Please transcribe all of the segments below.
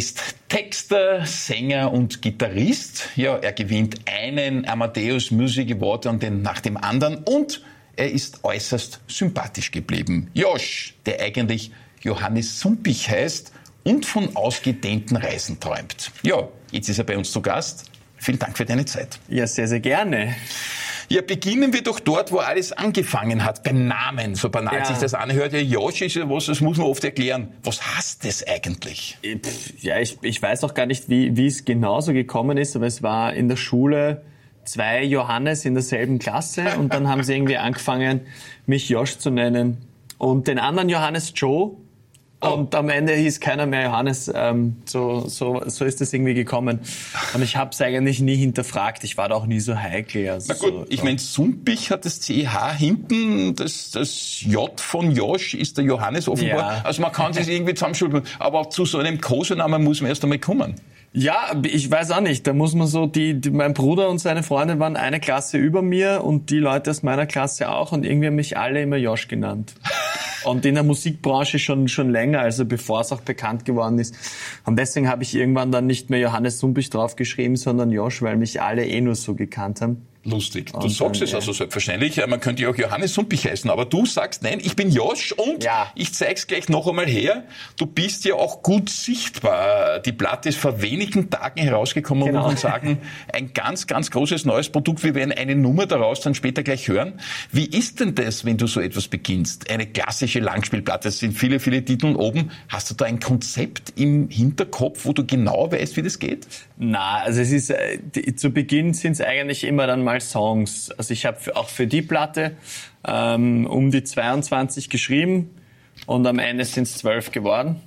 Ist Texter, Sänger und Gitarrist. Ja, er gewinnt einen Amadeus Music Award und den nach dem anderen und er ist äußerst sympathisch geblieben. Josh, der eigentlich Johannes Sumpich heißt und von ausgedehnten Reisen träumt. Ja, jetzt ist er bei uns zu Gast. Vielen Dank für deine Zeit. Ja, sehr, sehr gerne. Ja, beginnen wir doch dort, wo alles angefangen hat, beim Namen. So banal ja. sich das anhört. Ja, Josh ist ja was, das muss man oft erklären. Was heißt das eigentlich? Äh, ja, ich, ich weiß auch gar nicht, wie, wie es genauso gekommen ist, aber es war in der Schule zwei Johannes in derselben Klasse und dann haben sie irgendwie angefangen, mich Josh zu nennen. Und den anderen Johannes Joe Oh. Und am Ende hieß keiner mehr Johannes. Ähm, so, so, so ist das irgendwie gekommen. Und ich habe es eigentlich nie hinterfragt. Ich war da auch nie so heikel. Also Na gut, so, ich meine, Sumpich hat das CH hinten, das, das J von Josh ist der Johannes offenbar. Ja. Also man kann sich irgendwie zusammenschulden. Aber zu so einem Kosenamen muss man erst einmal kommen. Ja, ich weiß auch nicht. Da muss man so, die, die, mein Bruder und seine Freunde waren eine Klasse über mir und die Leute aus meiner Klasse auch und irgendwie haben mich alle immer Josh genannt. Und in der Musikbranche schon, schon länger, also bevor es auch bekannt geworden ist. Und deswegen habe ich irgendwann dann nicht mehr Johannes Sumpich draufgeschrieben, sondern Josh, weil mich alle eh nur so gekannt haben. Lustig. Du und sagst dann, es also selbstverständlich. Man könnte ja auch Johannes Sumpich heißen, aber du sagst, nein, ich bin Josh und ja. ich zeig's gleich noch einmal her. Du bist ja auch gut sichtbar. Die Platte ist vor wenigen Tagen herausgekommen, genau. muss man sagen. Ein ganz, ganz großes neues Produkt. Wir werden eine Nummer daraus dann später gleich hören. Wie ist denn das, wenn du so etwas beginnst? Eine klassische Langspielplatte. Es sind viele, viele Titel oben. Hast du da ein Konzept im Hinterkopf, wo du genau weißt, wie das geht? Na, also es ist, äh, zu Beginn sind es eigentlich immer dann mal Songs. Also ich habe auch für die Platte ähm, um die 22 geschrieben und am Ende sind es 12 geworden.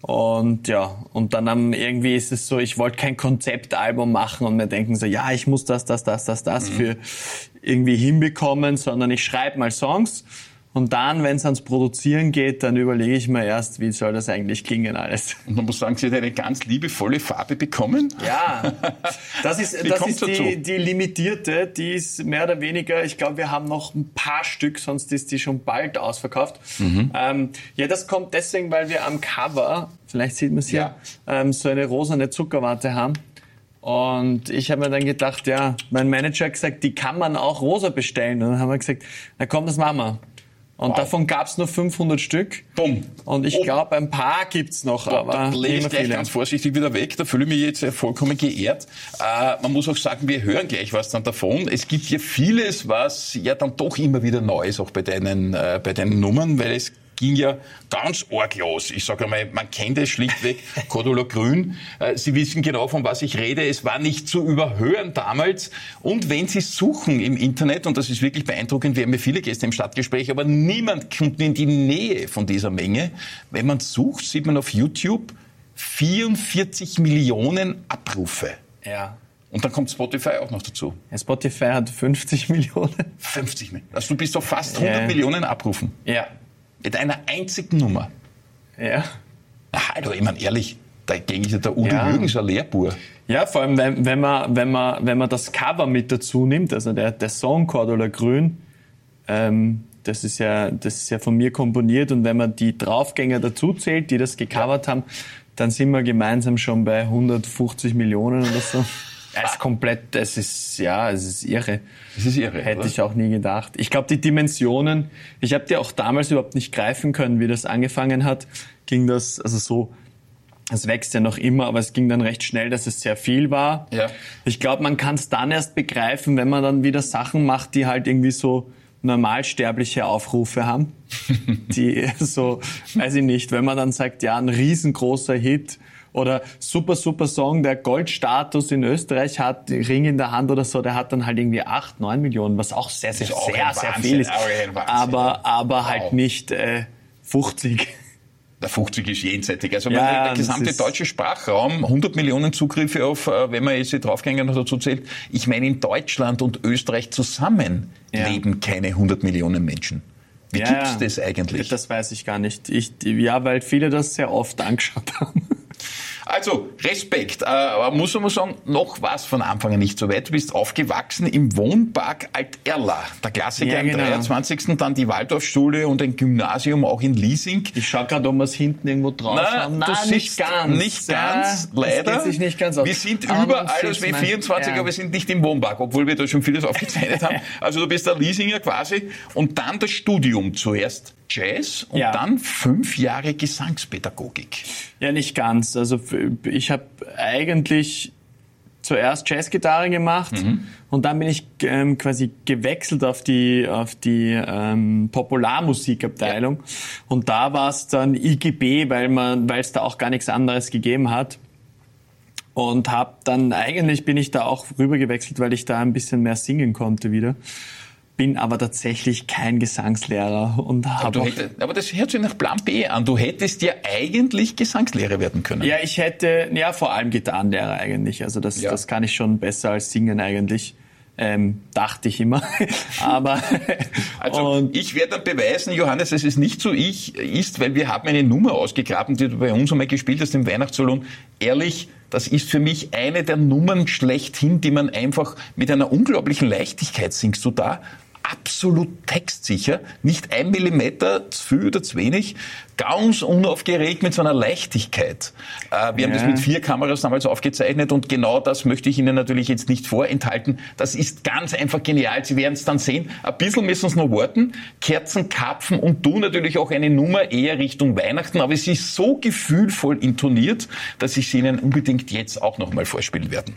Und ja, und dann am, irgendwie ist es so, ich wollte kein Konzeptalbum machen und mir denken so, ja, ich muss das, das, das, das, das mhm. für irgendwie hinbekommen, sondern ich schreibe mal Songs und dann, wenn es ans Produzieren geht, dann überlege ich mir erst, wie soll das eigentlich klingen alles. Und man muss sagen, Sie hat eine ganz liebevolle Farbe bekommen. Ja, das ist, das ist die, die limitierte, die ist mehr oder weniger, ich glaube, wir haben noch ein paar Stück, sonst ist die schon bald ausverkauft. Mhm. Ähm, ja, das kommt deswegen, weil wir am Cover, vielleicht sieht man es hier, ja. ähm, so eine rosane Zuckerwatte haben. Und ich habe mir dann gedacht, ja, mein Manager hat gesagt, die kann man auch rosa bestellen. Und dann haben wir gesagt, na komm, das machen wir. Und wow. davon gab es nur 500 Stück. Bumm. Und ich glaube, ein paar gibt's noch, da, aber da lege ich gleich viele. ganz vorsichtig wieder weg. Da fühle ich mich jetzt vollkommen geehrt. Äh, man muss auch sagen, wir hören gleich was dann davon. Es gibt ja vieles, was ja dann doch immer wieder neu ist, auch bei deinen, äh, bei deinen Nummern, weil es ging ja ganz arg los. Ich sage einmal, man kennt es schlichtweg, Cordula Grün. Äh, Sie wissen genau, von was ich rede. Es war nicht zu überhören damals. Und wenn Sie suchen im Internet, und das ist wirklich beeindruckend, wir haben ja viele Gäste im Stadtgespräch, aber niemand kommt in die Nähe von dieser Menge. Wenn man sucht, sieht man auf YouTube 44 Millionen Abrufe. Ja. Und dann kommt Spotify auch noch dazu. Ja, Spotify hat 50 Millionen. 50 Millionen. Also du bist auf fast 100 ja. Millionen Abrufen. Ja. Mit einer einzigen Nummer. Ja. hallo, ich meine ehrlich, dagegen ist ja der Udo ja. Jürgens ein Lehrbuhr. Ja, vor allem, wenn, wenn, man, wenn, man, wenn man das Cover mit dazu nimmt, also der, der Song Cordula Grün, ähm, das ist, ja, das ist ja von mir komponiert und wenn man die Draufgänger dazu zählt, die das gecovert haben, dann sind wir gemeinsam schon bei 150 Millionen oder so. Es ist komplett, es ist, ja, es ist irre. Es ist irre. Hätte oder? ich auch nie gedacht. Ich glaube, die Dimensionen, ich habe die auch damals überhaupt nicht greifen können, wie das angefangen hat. Ging das, also so, es wächst ja noch immer, aber es ging dann recht schnell, dass es sehr viel war. Ja. Ich glaube, man kann es dann erst begreifen, wenn man dann wieder Sachen macht, die halt irgendwie so normalsterbliche Aufrufe haben. die so, weiß ich nicht, wenn man dann sagt, ja, ein riesengroßer Hit, oder super, super Song, der Goldstatus in Österreich hat, Ring in der Hand oder so, der hat dann halt irgendwie acht, neun Millionen, was auch sehr, sehr, sehr, sehr, sehr viel ist. Aber, aber halt wow. halt nicht äh, 50. Der 50 ist jenseitig. Also ja, der gesamte deutsche Sprachraum, 100 Millionen Zugriffe auf, äh, wenn man jetzt Draufgänger noch dazu zählt. Ich meine, in Deutschland und Österreich zusammen ja. leben keine 100 Millionen Menschen. Wie ja, gibt's das eigentlich? Das weiß ich gar nicht. Ich, ja, weil viele das sehr oft angeschaut haben. Also, Respekt. Äh, muss man sagen, noch was von Anfang an nicht so weit. Du bist aufgewachsen im Wohnpark Alt-Erla. Der Klassiker Ja, genau. am 23. Dann die Waldorfschule und ein Gymnasium auch in Liesing. Ich schau gerade, ob wir es hinten irgendwo drauf Na, haben. Nein, nicht siehst ganz. Nicht ganz, Ja, leider. Das sich nicht ganz. Wir sind man überall als sieht's, man- W24, ja. aber wir sind nicht im Wohnpark, obwohl wir da schon vieles aufgezeichnet haben. Also du bist der Liesinger quasi. Und dann das Studium. Zuerst Jazz und Ja. dann fünf Jahre Gesangspädagogik. Ja, nicht ganz. Also ich habe eigentlich zuerst Jazzgitarre gemacht Mhm. und dann bin ich ähm, quasi gewechselt auf die auf die ähm, Popularmusikabteilung und da war es dann IGB, weil man weil es da auch gar nichts anderes gegeben hat und habe dann eigentlich bin ich da auch rüber gewechselt, weil ich da ein bisschen mehr singen konnte wieder. Bin aber tatsächlich kein Gesangslehrer und Aber, habe du auch hätte, aber das hört sich nach Plan B an. Du hättest ja eigentlich Gesangslehrer werden können. Ja, ich hätte, ja, vor allem Gitarrenlehrer eigentlich. Also das, Ja. das kann ich schon besser als singen eigentlich. Ähm, dachte ich immer. Aber Also ich werde dann beweisen, Johannes, dass es nicht so ich ist, weil wir haben eine Nummer ausgegraben, die du bei uns einmal gespielt hast im Weihnachtssalon. Ehrlich, das ist für mich eine der Nummern schlechthin, die man einfach mit einer unglaublichen Leichtigkeit singst du da. Absolut textsicher, nicht ein Millimeter zu viel oder zu wenig, ganz unaufgeregt mit so einer Leichtigkeit. Äh, wir haben Ja. das mit vier Kameras damals aufgezeichnet und genau das möchte ich Ihnen natürlich jetzt nicht vorenthalten. Das ist ganz einfach genial. Sie werden es dann sehen. Ein bisschen müssen es noch warten. Kerzen, Kapfen und du natürlich auch eine Nummer eher Richtung Weihnachten. Aber es ist so gefühlvoll intoniert, dass ich sie Ihnen unbedingt jetzt auch nochmal vorspielen werde.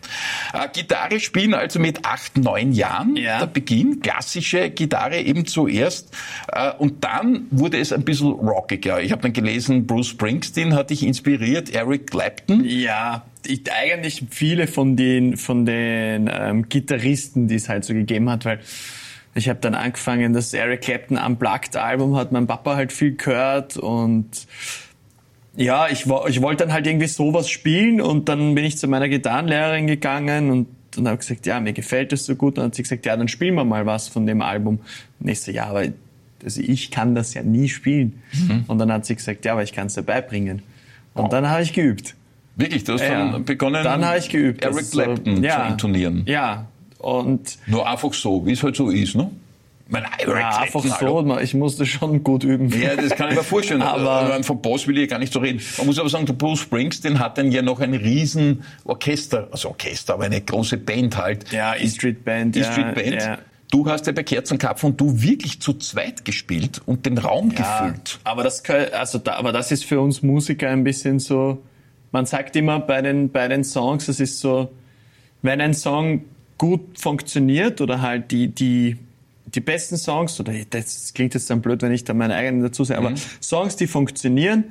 Äh, Gitarre spielen also mit acht, neun Jahren. Ja. Der Beginn, klassische Gitarre eben zuerst. Äh, und dann wurde es ein bisschen rockiger. Ich habe dann gelesen, Bruce Springsteen hat dich inspiriert, Eric Clapton. ja, ich, eigentlich viele von den von den ähm, Gitarristen, die es halt so gegeben hat, weil ich habe dann angefangen, das Eric Clapton Unplugged Album hat mein Papa halt viel gehört und ja, ich, ich wollte dann halt irgendwie sowas spielen und dann bin ich zu meiner Gitarrenlehrerin gegangen und dann habe gesagt, ja, mir gefällt das so gut. Und dann hat sie gesagt, ja, dann spielen wir mal was von dem Album. Und ich so, ja, aber also ich kann das ja nie spielen. Und dann hat sie gesagt, ja, aber ich kann es dir beibringen. Und Oh. dann habe ich geübt. Wirklich, du hast Ja. dann begonnen, Dann habe ich geübt. Eric Clapton zu intonieren. Ja, und Nur einfach so, wie es halt so ist, ne? Ich meine, Eric ja, einfach so, ich musste schon gut üben. Ja, das kann ich mir vorstellen. Aber- von Boss will ich gar nicht so reden. Man muss aber sagen, der Bruce Springsteen hat dann ja noch ein riesen Orchester, also Orchester, aber eine große Band halt. Ja, E Street Band. Die ja, Street Band. Ja. Du hast ja bei Kerzenkapf und du wirklich zu zweit gespielt und den Raum gefüllt. Aber das, kann- also da, aber das ist für uns Musiker ein bisschen so, man sagt immer bei den, bei den Songs, es ist so, wenn ein Song gut funktioniert oder halt die, die, die besten Songs, oder das klingt jetzt dann blöd, wenn ich da meine eigenen dazu sage, Mhm. aber Songs, die funktionieren,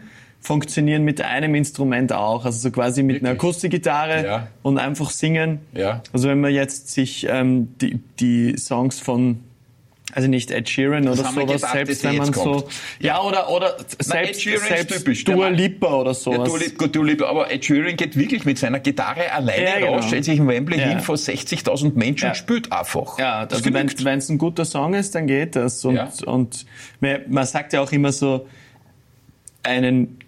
funktionieren mit einem Instrument auch, also so quasi mit einer Akustikgitarre Ja. und einfach singen. Ja. Also wenn man jetzt sich ähm, die, die Songs von also nicht Ed Sheeran oder haben wir sowas, gedacht, selbst wenn man so, kommt. ja, oder, oder selbst, selbst typisch, Dua. Lipa oder Ja, sowas. du, lieb- gut, du lieb, aber Ed Sheeran geht wirklich mit seiner Gitarre alleine Ja, genau. raus, stellt sich in Wembley Ja. hin vor 60.000 Menschen Ja. und spielt einfach. Ja, Das also wenn es ein guter Song ist, dann geht das. Und, Ja. und man sagt ja auch immer so, einen,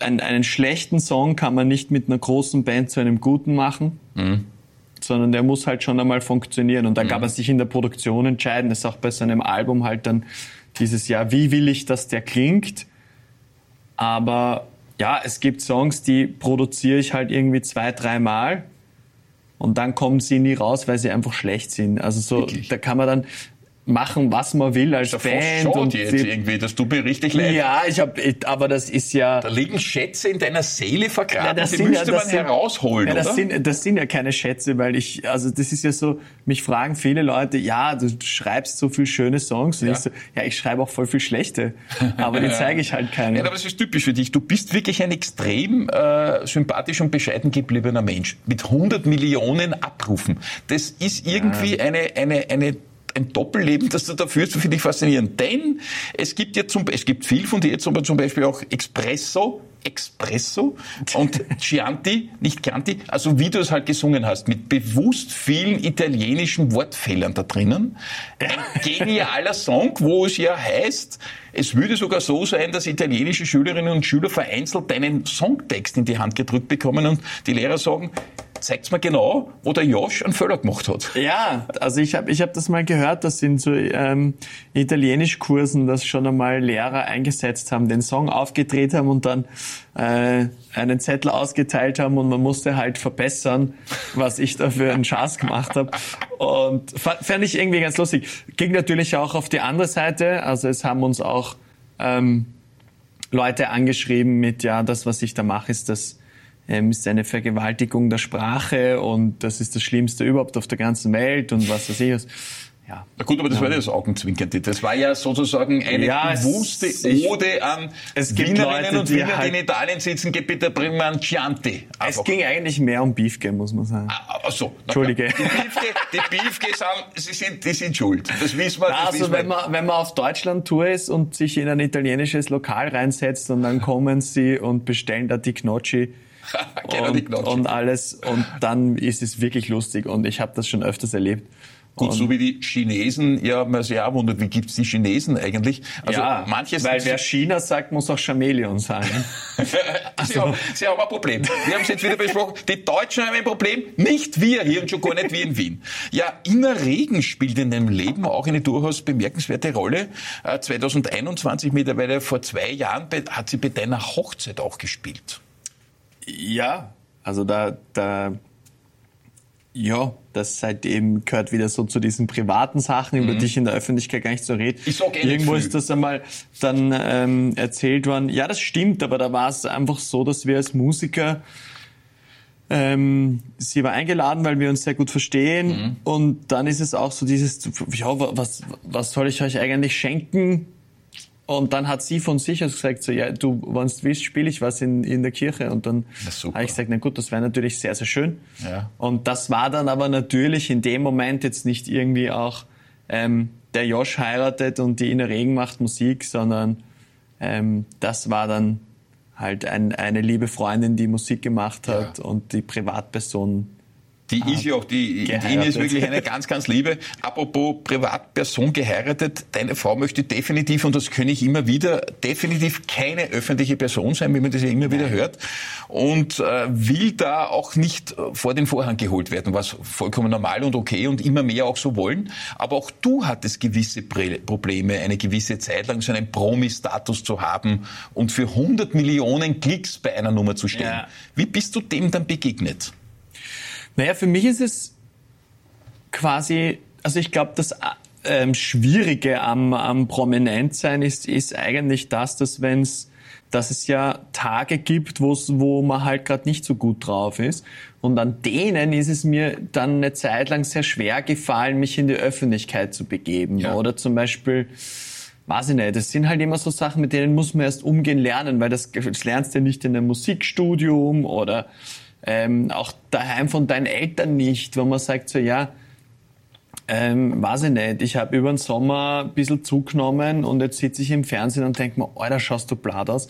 einen, einen schlechten Song kann man nicht mit einer großen Band zu einem guten machen, Mhm. sondern der muss halt schon einmal funktionieren. Und dann kann man sich in der Produktion entscheiden. Das ist auch bei so einem Album halt dann dieses Jahr, wie will ich, dass der klingt. Aber ja, es gibt Songs, die produziere ich halt irgendwie zwei, dreimal und dann kommen sie nie raus, weil sie einfach schlecht sind. Also so, Wirklich? da kann man dann machen, was man will als Frosch Band. Und jetzt irgendwie, das tut mir richtig leid. ja, ich hab, ich, aber das ist ja. Da liegen Schätze in deiner Seele vergraben, Ja, das die sind ja- müsste das man sind- herausholen, Ja, das oder? sind, das sind ja keine Schätze, weil ich, also das ist ja so, mich fragen viele Leute, ja, du schreibst so viel schöne Songs. Und Ja. ich so, ja, ich schreibe auch voll viel schlechte, aber die zeige ich halt keinen. Ja, aber das ist typisch für dich. Du bist wirklich ein extrem äh, sympathisch und bescheiden gebliebener Mensch. Mit 100 Millionen Abrufen. Das ist irgendwie eine, eine, eine ein Doppelleben, das du da führst, finde ich faszinierend. Denn es gibt ja zum, es gibt viel von dir jetzt, aber zum Beispiel auch Espresso, Espresso und Chianti, nicht Chianti, also wie du es halt gesungen hast, mit bewusst vielen italienischen Wortfehlern da drinnen. Ein genialer Song, wo es ja heißt, es würde sogar so sein, dass italienische Schülerinnen und Schüler vereinzelt deinen Songtext in die Hand gedrückt bekommen und die Lehrer sagen, zeigt's mir genau, wo der Josh einen Fehler gemacht hat. Ja, also ich habe ich hab das mal gehört, dass in so ähm, Italienischkursen das schon einmal Lehrer eingesetzt haben, den Song aufgedreht haben und dann äh, einen Zettel ausgeteilt haben und man musste halt verbessern, was ich da für einen Schatz gemacht habe. Und fand ich irgendwie ganz lustig. Ging natürlich auch auf die andere Seite. Also es haben uns auch ähm, Leute angeschrieben mit, ja, das, was ich da mache, ist das ähm, ist eine Vergewaltigung der Sprache und das ist das Schlimmste überhaupt auf der ganzen Welt und was weiß ich. Ja. Na gut, aber das war ja das Augenzwinkernde. Das war ja sozusagen eine ja, bewusste Ode an es gibt Wienerinnen Leute, und Wiener, halt die in Italien sitzen, einen Chianti. Es ging eigentlich mehr um Beefke, muss man sagen. Ah, ach so. Entschuldige. Die Beefke, die Beefke sagen, sie sind, die sind schuld. Das wissen wir. Das also wissen wenn man, wenn man auf Deutschland-Tour ist und sich in ein italienisches Lokal reinsetzt und dann kommen sie und bestellen da die Gnocchi, und, und, alles. Und dann ist es wirklich lustig. Und ich habe das schon öfters erlebt. Gut, so wie die Chinesen, ja, man sich auch wundert, wie gibt's die Chinesen eigentlich? Also ja, manches weil wer China sagt, muss auch Chameleon sagen. also. sie, haben, sie haben ein Problem. Wir haben es jetzt wieder besprochen. Die Deutschen haben ein Problem, nicht wir hier und schon gar nicht wie in Wien. Ja, Inner Regen spielt in deinem Leben auch eine durchaus bemerkenswerte Rolle. 2021, äh, mittlerweile vor zwei Jahren, hat sie bei deiner Hochzeit auch gespielt. Ja, also da, da, ja, das seitdem gehört wieder so zu diesen privaten Sachen, mhm. über die ich in der Öffentlichkeit gar nicht so rede. Ich sag eh Irgendwo ist das einmal dann ähm, erzählt worden. Ja, das stimmt, aber da war es einfach so, dass wir als Musiker ähm, sie war eingeladen, weil wir uns sehr gut verstehen. Mhm. Und dann ist es auch so dieses, ja, was, was soll ich euch eigentlich schenken? Und dann hat sie von sich aus gesagt, so, ja, du, wenn du willst, spiele ich was in, in der Kirche. Und dann habe ich gesagt, na gut, das wäre natürlich sehr, sehr schön. Ja. Und das war dann aber natürlich in dem Moment jetzt nicht irgendwie auch, ähm, der Josh heiratet und die Ina Regen macht Musik, sondern ähm, das war dann halt ein, eine liebe Freundin, die Musik gemacht hat ja. und die Privatperson die ah, ist ja auch, die, die ist wirklich eine ganz, ganz liebe. Apropos Privatperson geheiratet, deine Frau möchte definitiv, und das kenne ich immer wieder, definitiv keine öffentliche Person sein, wie man das ja immer wieder hört. Und äh, will da auch nicht vor den Vorhang geholt werden, was vollkommen normal und okay und immer mehr auch so wollen. Aber auch du hattest gewisse Probleme, eine gewisse Zeit lang so einen Promi-Status zu haben und für 100 Millionen Klicks bei einer Nummer zu stehen. Ja. Wie bist du dem dann begegnet? Naja, für mich ist es quasi, also ich glaube, das ähm, Schwierige am, am Prominentsein ist, ist eigentlich das, dass wenn es dass es ja Tage gibt, wo man halt gerade nicht so gut drauf ist. Und an denen ist es mir dann eine Zeit lang sehr schwer gefallen, mich in die Öffentlichkeit zu begeben. Ja. Oder zum Beispiel, weiß ich nicht, das sind halt immer so Sachen, mit denen muss man erst umgehen lernen, weil das, das lernst du nicht in einem Musikstudium oder ähm, auch daheim von deinen Eltern nicht, wenn man sagt so, ja, ähm, weiß ich nicht, ich habe über den Sommer ein bisschen zugenommen und jetzt sitze ich im Fernsehen und denke mir, Alter, schaust du blatt aus.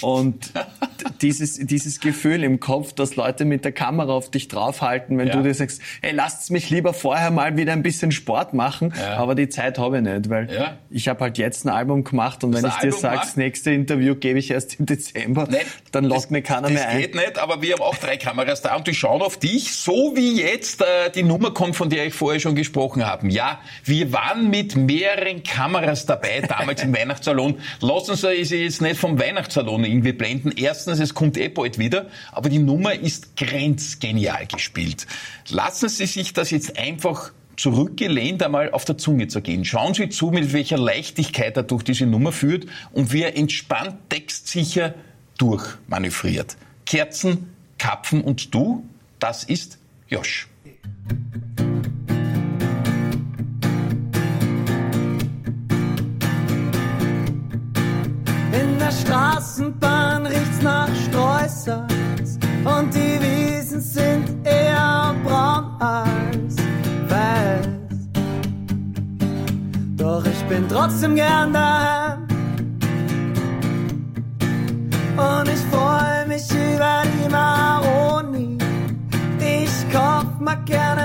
Und dieses, dieses Gefühl im Kopf, dass Leute mit der Kamera auf dich draufhalten, wenn ja. du dir sagst, hey, lasst mich lieber vorher mal wieder ein bisschen Sport machen, ja. aber die Zeit habe ich nicht, weil ja. ich habe halt jetzt ein Album gemacht und das wenn ich dir sage, das nächste Interview gebe ich erst im Dezember, Nein, dann lockt mir keiner mehr ein. Das geht nicht, aber wir haben auch drei Kameras da und die schauen auf dich, so wie jetzt äh, die Nummer kommt, von der ich vorher schon gesprochen gesprochen haben. Ja, wir waren mit mehreren Kameras dabei, damals im Weihnachtssalon. Lassen Sie sich jetzt nicht vom Weihnachtssalon irgendwie blenden. Erstens, es kommt eh bald wieder, aber die Nummer ist grenzgenial gespielt. Lassen Sie sich das jetzt einfach zurückgelehnt einmal auf der Zunge zu gehen. Schauen Sie zu, mit welcher Leichtigkeit er durch diese Nummer führt und wie er entspannt textsicher durchmanövriert. Kerzen, Kapfen und du, das ist Josh. Straßenbahn riecht's nach Streusels und die Wiesen sind eher braun als weiß. bin trotzdem gern daheim. Und ich freue mich über die Maroni. Ich kauf mal gerne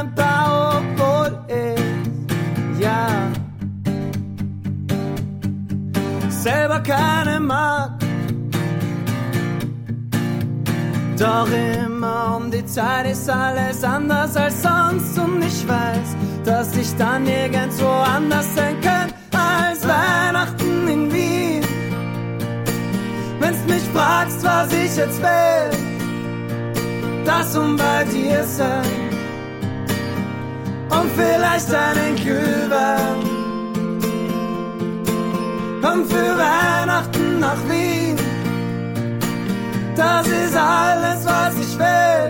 keine mag. Doch immer um die Zeit ist alles anders als sonst und ich weiß, dass ich dann nirgendwo anders sein kann als Weihnachten in Wien. Wenn's mich fragst, was ich jetzt will, das um bei dir sein und vielleicht einen Glühwein. Und für das ist alles, was ich will.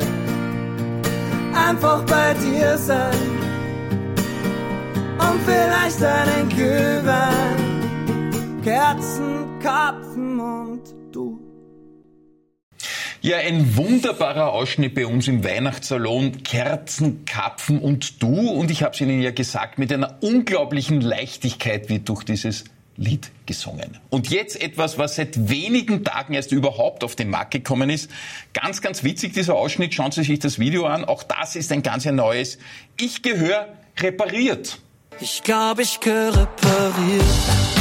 Einfach bei dir sein und vielleicht einen Glühwein, Kerzen, Karpfen und du. Ja, ein wunderbarer Ausschnitt bei uns im Weihnachtssalon. Kerzen, Kapfen und du. Und ich habe es Ihnen ja gesagt, mit einer unglaublichen Leichtigkeit wird durch dieses Lied gesungen. Und jetzt etwas, was seit wenigen Tagen erst überhaupt auf den Markt gekommen ist. Ganz, ganz witzig dieser Ausschnitt. Schauen Sie sich das Video an. Auch das ist ein ganz neues. Ich gehöre repariert. Ich glaube, ich gehöre repariert.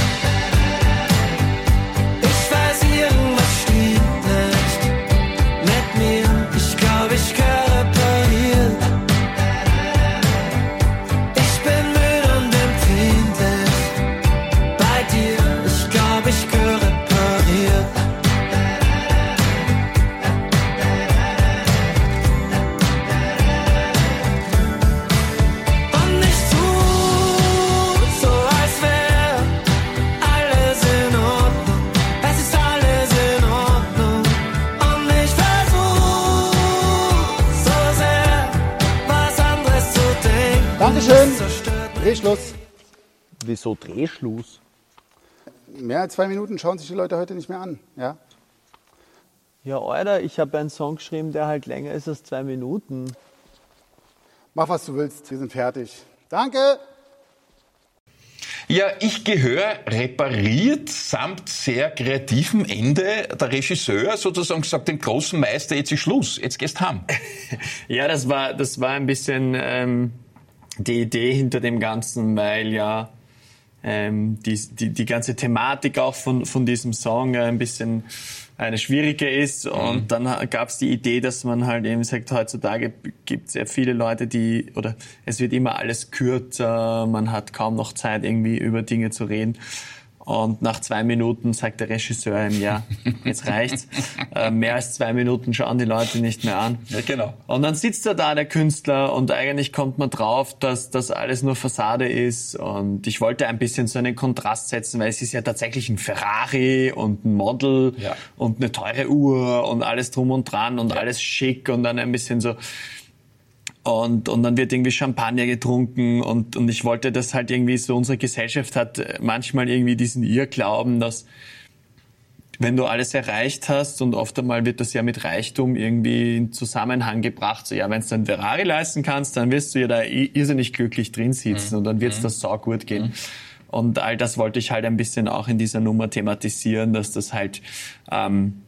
Mehr als zwei Minuten schauen sich die Leute heute nicht mehr an. Ja? Ja, Alter, ich habe einen Song geschrieben, der halt länger ist als zwei Minuten. Mach, was du willst. Wir sind fertig. Danke. Ja, ich gehöre repariert samt sehr kreativem Ende. Der Regisseur sozusagen sagt dem großen Meister, jetzt ist Schluss, jetzt gehst heim. Ja, das war, das war ein bisschen ähm, die Idee hinter dem Ganzen, weil ja ähm, die, die, die ganze Thematik auch von, von diesem Song äh, ein bisschen eine schwierige ist. Und dann gab es die Idee, dass man halt eben sagt, heutzutage gibt es sehr viele Leute, die, oder es wird immer alles kürzer, man hat kaum noch Zeit, irgendwie über Dinge zu reden. Und nach zwei Minuten sagt der Regisseur ihm, ja, jetzt reicht's. äh, mehr als zwei Minuten schauen die Leute nicht mehr an. Ja, genau. Und dann sitzt er da, der Künstler, und eigentlich kommt man drauf, dass das alles nur Fassade ist. Und ich wollte ein bisschen so einen Kontrast setzen, weil es ist ja tatsächlich ein Ferrari und ein Model Ja. und eine teure Uhr und alles drum und dran und alles schick und dann ein bisschen so. Und, und dann wird irgendwie Champagner getrunken und, und ich wollte das halt irgendwie so, unsere Gesellschaft hat manchmal irgendwie diesen Irrglauben, dass wenn du alles erreicht hast und oft einmal wird das ja mit Reichtum irgendwie in Zusammenhang gebracht, so ja, wenn du einen Ferrari leisten kannst, dann wirst du ja da irrsinnig glücklich drin sitzen und dann wird's das saugut gehen. Und all das wollte ich halt ein bisschen auch in dieser Nummer thematisieren, dass das halt, ähm,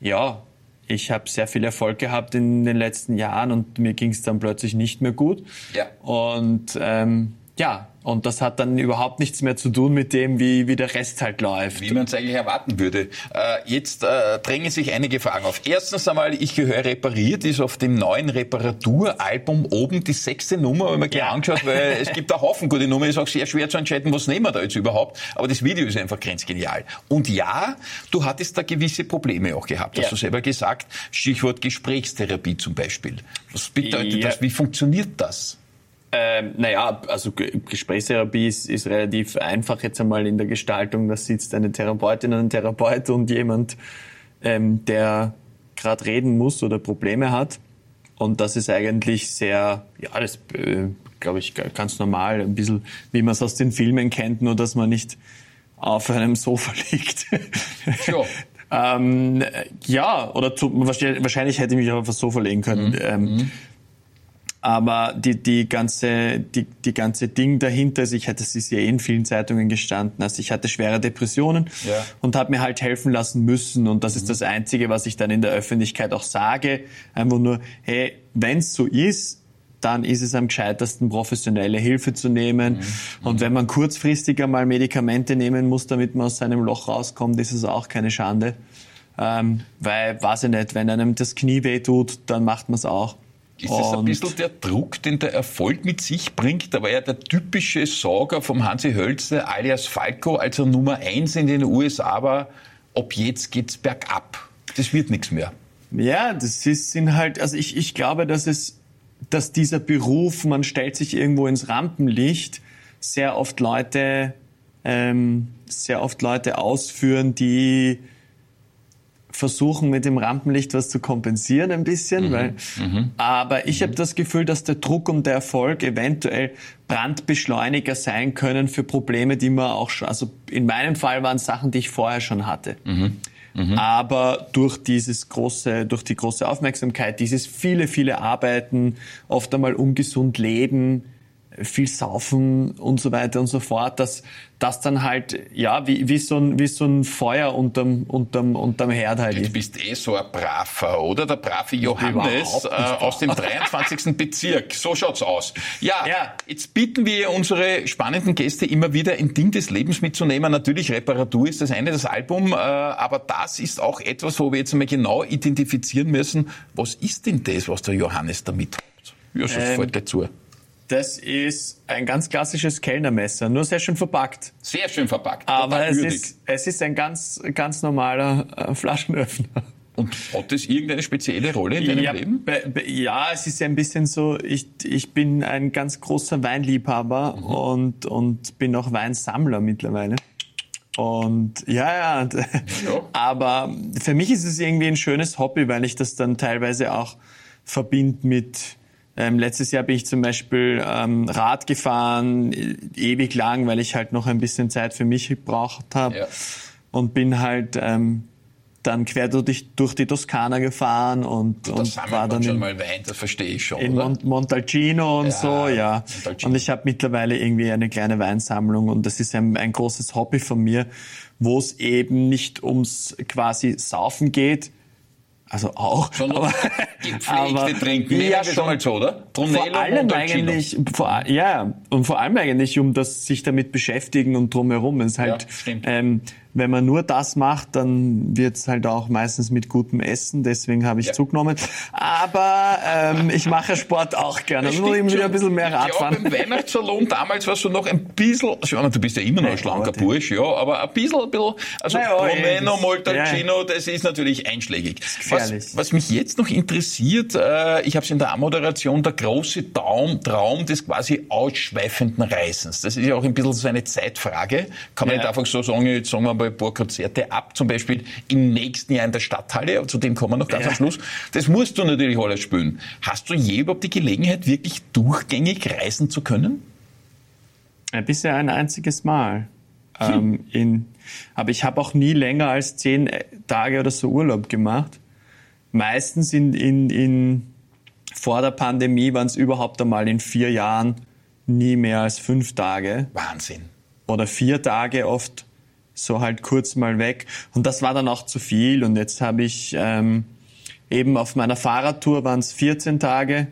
ja, ich habe sehr viel Erfolg gehabt in den letzten Jahren und mir ging es dann plötzlich nicht mehr gut. Ja. Und ähm, ja, und das hat dann überhaupt nichts mehr zu tun mit dem, wie, wie der Rest halt läuft. Wie man es eigentlich erwarten würde. Äh, jetzt äh, drängen sich einige Fragen auf. Erstens einmal, ich gehöre repariert, ist auf dem neuen Reparaturalbum oben die sechste Nummer, wenn man gleich Ja. angeschaut, weil es gibt einen Haufen gute Nummern, ist auch sehr schwer zu entscheiden, was nehmen wir da jetzt überhaupt. Aber das Video ist einfach grenzgenial. Und ja, du hattest da gewisse Probleme auch gehabt, hast Ja. du selber gesagt. Stichwort Gesprächstherapie zum Beispiel. Was bedeutet Ja. das? Wie funktioniert das? Ähm, naja, also Ge- Gesprächstherapie ist, ist relativ einfach jetzt einmal in der Gestaltung. Da sitzt eine Therapeutin und ein Therapeut und jemand, ähm, der gerade reden muss oder Probleme hat. Und das ist eigentlich sehr, ja, das äh, glaube ich ga- ganz normal, ein bisschen wie man es aus den Filmen kennt, nur dass man nicht auf einem Sofa liegt. Sure. ähm, äh, ja, oder zu, wahrscheinlich, hätte ich mich auch auf das Sofa legen können. Ähm, aber die, die ganze, die, die ganze Ding dahinter, also ich hatte, das ist ja eh in vielen Zeitungen gestanden, also ich hatte schwere Depressionen Ja. und habe mir halt helfen lassen müssen und das ist das Einzige, was ich dann in der Öffentlichkeit auch sage, einfach nur, hey, wenn's so ist, dann ist es am gescheitersten, professionelle Hilfe zu nehmen. Und wenn man kurzfristig einmal Medikamente nehmen muss, damit man aus seinem Loch rauskommt, ist es auch keine Schande. Ähm, weil, weiß ich nicht, wenn einem das Knie weh tut, dann macht man es auch. Ist das ein bisschen der Druck, den der Erfolg mit sich bringt? Da war ja der typische Sager vom Hansi Hölze alias Falco, als er Nummer eins in den USA war, ab jetzt geht's bergab. Das wird nichts mehr. Ja, das ist, sind halt, also ich, ich glaube, dass es, dass dieser Beruf, man stellt sich irgendwo ins Rampenlicht, sehr oft Leute, ähm, sehr oft Leute ausführen, die versuchen mit dem Rampenlicht was zu kompensieren ein bisschen, weil, aber ich habe das Gefühl, dass der Druck und der Erfolg eventuell Brandbeschleuniger sein können für Probleme, die man auch schon, also in meinem Fall waren Sachen, die ich vorher schon hatte. Aber durch dieses große, durch die große Aufmerksamkeit, dieses viele, viele Arbeiten, oft einmal ungesund leben, viel saufen und so weiter und so fort, dass das dann halt, ja, wie, wie, so ein, wie so ein Feuer unterm, unterm, unterm Herd halt Du ist. bist eh so ein Braver, oder? Der brave Johannes äh, aus dem 23. Bezirk. So schaut's aus. Ja, Ja. jetzt bitten wir unsere spannenden Gäste immer wieder ein Ding des Lebens mitzunehmen. Natürlich, Reparatur ist das eine, das Album, äh, aber das ist auch etwas, wo wir jetzt einmal genau identifizieren müssen, was ist denn das, was der Johannes damit hat? Ja, so Ähm, fällt dazu. Das ist ein ganz klassisches Kellnermesser, nur sehr schön verpackt. Sehr schön verpackt. Aber es würdig. ist, es ist ein ganz, ganz normaler äh, Flaschenöffner. Und hat das irgendeine spezielle Rolle in deinem ja, Leben? be- be- ja, es ist ja ein bisschen so, ich, ich bin ein ganz großer Weinliebhaber Mhm. und, und bin auch Weinsammler mittlerweile. Und ja, ja, Ja. aber für mich ist es irgendwie ein schönes Hobby, weil ich das dann teilweise auch verbinde mit, ähm, letztes Jahr bin ich zum Beispiel ähm, Rad gefahren, äh, ewig lang, weil ich halt noch ein bisschen Zeit für mich gebraucht habe Ja. und bin halt ähm, dann quer durch, durch die Toskana gefahren und, und sammelt war dann schon in, mal Wein, das verstehe ich schon, in? Mont Montalcino und Ja, so, ja. Montalcino. Und ich habe mittlerweile irgendwie eine kleine Weinsammlung und das ist ein, ein großes Hobby von mir, wo es eben nicht ums quasi Saufen geht, also auch, Sondern aber, gepflegte Trinken. Nehmen ja, schon. mal so, oder? Brunello, vor allem eigentlich, vor, ja, und vor allem eigentlich um das sich damit beschäftigen und drumherum. Es ist halt, Ja, stimmt. ähm, wenn man nur das macht, dann wird's halt auch meistens mit gutem Essen. Deswegen habe ich Ja. zugenommen. Aber ähm, ich mache Sport auch gerne. Also muss ich Stimmt wieder ein bisschen mehr Rad Ja, beim Weihnachtssalon damals warst du noch ein bisschen, ich meine, du bist ja immer noch ein schlanker Gott, ja. Bursch, ja, aber ein bisschen, ein bisschen also Na ja, Brunello, das- Montalcino, das ist natürlich einschlägig. gefährlich. Was, was mich jetzt noch interessiert, äh, ich habe es in der Anmoderation, der große Traum, Traum des quasi ausschweifenden Reisens. Das ist ja auch ein bisschen so eine Zeitfrage. Kann man Ja. nicht einfach so sagen, jetzt sagen wir mal ein paar Konzerte ab, zum Beispiel im nächsten Jahr in der Stadthalle, aber zu dem kommen wir noch ganz Ja. am Schluss. Das musst du natürlich alles spielen. Hast du je überhaupt die Gelegenheit, wirklich durchgängig reisen zu können? Bisher ein einziges Mal. Ähm, in, aber ich habe auch nie länger als zehn äh, Tage oder so Urlaub gemacht. Meistens in, in, in vor der Pandemie waren es überhaupt einmal in vier Jahren nie mehr als fünf Tage Wahnsinn. oder vier Tage oft so halt kurz mal weg. Und das war dann auch zu viel. Und jetzt habe ich ähm, eben auf meiner Fahrradtour waren es 14 Tage.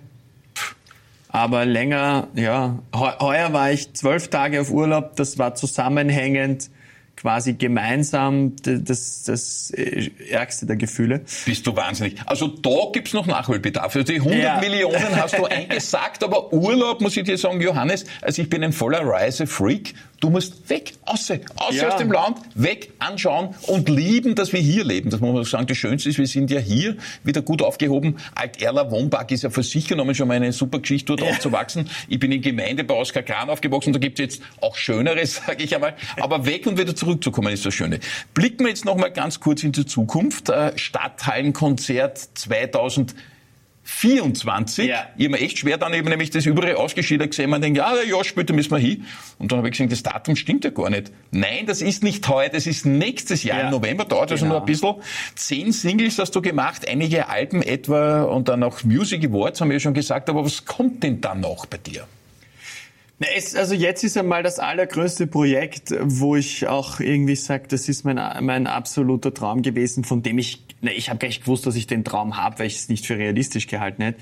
Aber länger, ja. Heu- Heuer war ich zwölf Tage auf Urlaub. Das war zusammenhängend, quasi gemeinsam das, das äh, ärgste der Gefühle. Bist du wahnsinnig. Also da gibt's noch Nachholbedarf. Also die 100 Ja. Millionen hast du eingesagt, aber Urlaub, muss ich dir sagen, Johannes, also ich bin ein voller Reisefreak. Du musst weg, außer, außer Ja. aus dem Land, weg, anschauen und lieben, dass wir hier leben. Das muss man sagen. Das Schönste ist, wir sind ja hier wieder gut aufgehoben. Alt-Erla Wohnpark ist ja für sich genommen schon mal eine super Geschichte, dort aufzuwachsen. Ich bin in Gemeinde bei Oskar Kran aufgewachsen. Da gibt's jetzt auch Schöneres, sage ich einmal. Aber weg und wieder zurückzukommen ist das Schöne. Blicken wir jetzt noch mal ganz kurz in die Zukunft. Äh, Stadthallenkonzert 2000 24. Ja. Ich habe mir echt schwer dann eben nämlich das überall ausgeschieden gesehen. Man denkt, ja, ja, später müssen wir hin. Und dann habe ich gesagt, das Datum stimmt ja gar nicht. Nein, das ist nicht heute, das ist nächstes Jahr Ja. im November. Dauert also Genau. nur ein bisschen. Zehn Singles hast du gemacht, einige Alben etwa und dann auch Music Awards, haben wir ja schon gesagt. Aber was kommt denn dann noch bei dir? Es, also jetzt ist einmal das allergrößte Projekt, wo ich auch irgendwie sage, das ist mein, mein absoluter Traum gewesen, von dem ich, na, ich habe gar nicht gewusst, dass ich den Traum habe, weil ich es nicht für realistisch gehalten hätte.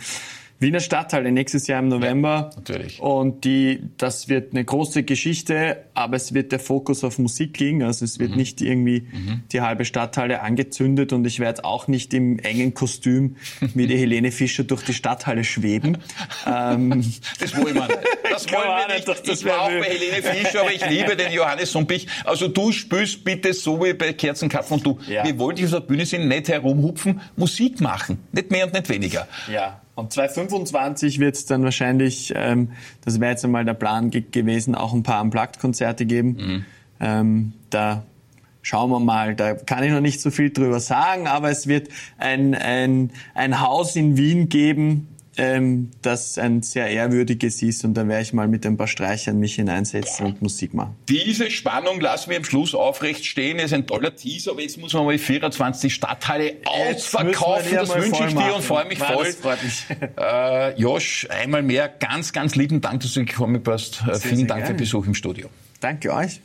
Wiener Stadthalle nächstes Jahr im November. natürlich. Und die, das wird eine große Geschichte, aber es wird der Fokus auf Musik liegen. Also es Mhm. wird nicht irgendwie die halbe Stadthalle angezündet und ich werde auch nicht im engen Kostüm wie die Helene Fischer durch die Stadthalle schweben. ähm, Das wollen wir nicht. Das wollen wir nicht, doch, das ich war auch bei Helene Fischer, aber ich liebe den Johannes Sumpich. Also du spürst bitte so wie bei Kerzenkapfen und du. Ja. Wir wollen dich auf der Bühne sind, nicht herumhupfen, Musik machen. Nicht mehr und nicht weniger. Ja, und 2025 wird es dann wahrscheinlich, ähm, das wäre jetzt einmal der Plan ge gewesen, auch ein paar Unplugged-Konzerte geben. Ähm, da schauen wir mal, da kann ich noch nicht so viel drüber sagen, aber es wird ein, ein, ein Haus in Wien geben, ähm, das ein sehr ehrwürdiges ist und da werde ich mal mit ein paar Streichern mich hineinsetzen und Musik machen. Diese Spannung lassen wir am Schluss aufrecht stehen. Das ist ein toller Teaser, aber jetzt muss man mal 24 Stadtteile ausverkaufen. Das wünsche ich dir und freue mich voll. Das freut mich. Äh, Josh, einmal mehr ganz, ganz lieben Dank, dass du gekommen bist. Äh, Vielen sehr Dank für den gerne. Besuch im Studio. Danke euch.